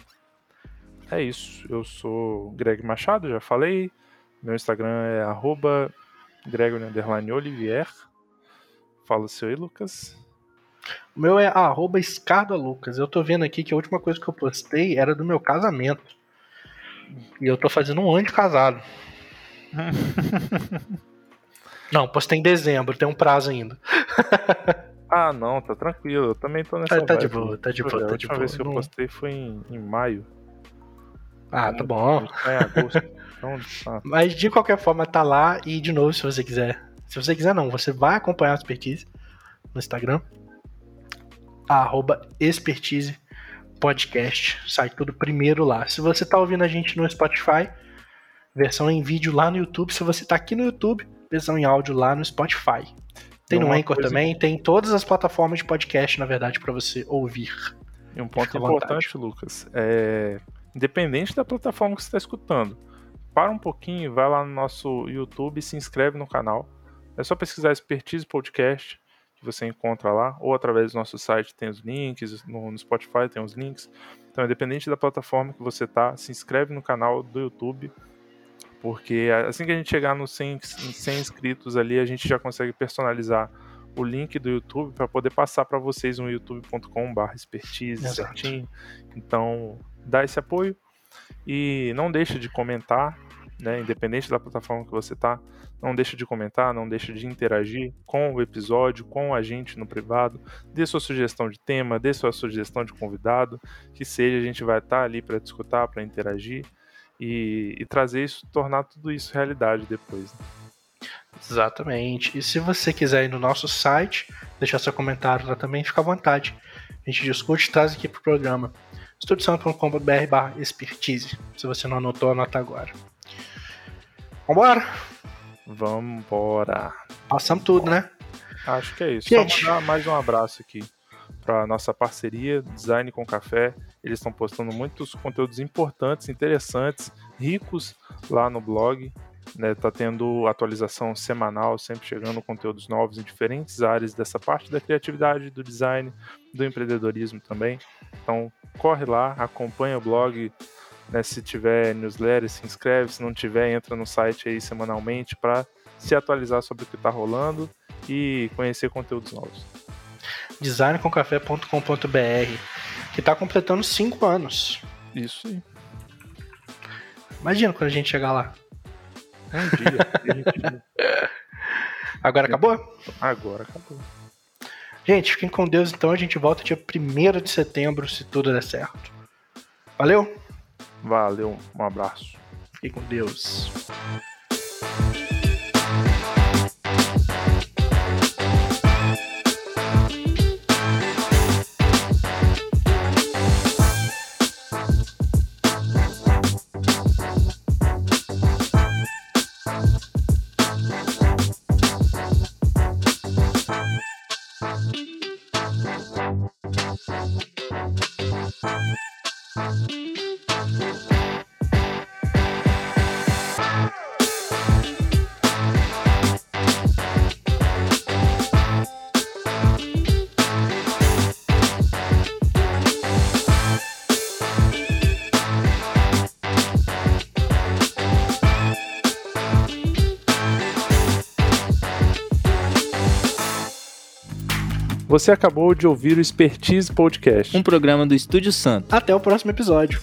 É isso. Eu sou Greg Machado, já falei. Meu Instagram é arroba Olivier. Fala o seu aí, Lucas. O meu é arroba Lucas. Eu tô vendo aqui que a última coisa que eu postei era do meu casamento. E eu tô fazendo um ano de casado. Não, postei em dezembro, tem um prazo ainda. ah, não, tá tranquilo. Eu também tô nessa. Tá, tá de boa, tá de boa, tá de boa. A última vez que eu postei foi em, em maio. Ah, tá bom. É agosto. então, tá. Mas de qualquer forma, tá lá. E de novo, se você quiser. Se você quiser, não, você vai acompanhar a expertise no Instagram. Arroba expertise podcast. Sai tudo primeiro lá. Se você tá ouvindo a gente no Spotify, versão em vídeo lá no YouTube. Se você tá aqui no YouTube, versão em áudio lá no Spotify. Tem no Anchor coisa... também, tem todas as plataformas de podcast, na verdade, para você ouvir. E um ponto importante, Lucas, é independente da plataforma que você está escutando, para um pouquinho, vai lá no nosso YouTube e se inscreve no canal. É só pesquisar Expertise Podcast, que você encontra lá, ou através do nosso site tem os links, no, Spotify tem os links. Então, independente da plataforma que você tá, se inscreve no canal do YouTube porque assim que a gente chegar nos 100, 100 inscritos ali, a gente já consegue personalizar o link do YouTube para poder passar para vocês no youtube.com/expertise certinho. Então, dá esse apoio e não deixa de comentar, né, independente da plataforma que você tá, não deixa de comentar, não deixa de interagir com o episódio, com a gente no privado, dê sua sugestão de tema, dê sua sugestão de convidado, que seja, a gente vai estar tá ali para discutir, para interagir e, e, trazer isso, tornar tudo isso realidade depois. Né? Exatamente. E se você quiser ir no nosso site, deixar seu comentário lá também, fica à vontade. A gente discute e traz aqui pro programa. estudição.com.br barra expertise. Se você não anotou, anota agora. Vambora? Vambora. Passamos tudo, né? Acho que é isso. Gente. Só mandar mais um abraço aqui para nossa parceria Design com Café. Eles estão postando muitos conteúdos importantes, interessantes, ricos lá no blog. Né, tá tendo atualização semanal, sempre chegando conteúdos novos em diferentes áreas dessa parte da criatividade, do design, do empreendedorismo também. Então corre lá, acompanha o blog, né, se tiver newsletter, se inscreve, se não tiver, entra no site aí semanalmente para se atualizar sobre o que está rolando e conhecer conteúdos novos designcomcafé.com.br, que está completando 5 anos. Isso aí. Imagina quando a gente chegar lá. Um dia. Agora acabou? Agora acabou. Gente, fiquem com Deus então. A gente volta dia 1 de setembro, se tudo der certo. Valeu? Valeu, um abraço. Fiquem com Deus. Você acabou de ouvir o Expertise Podcast, um programa do Estúdio Santo. Até o próximo episódio.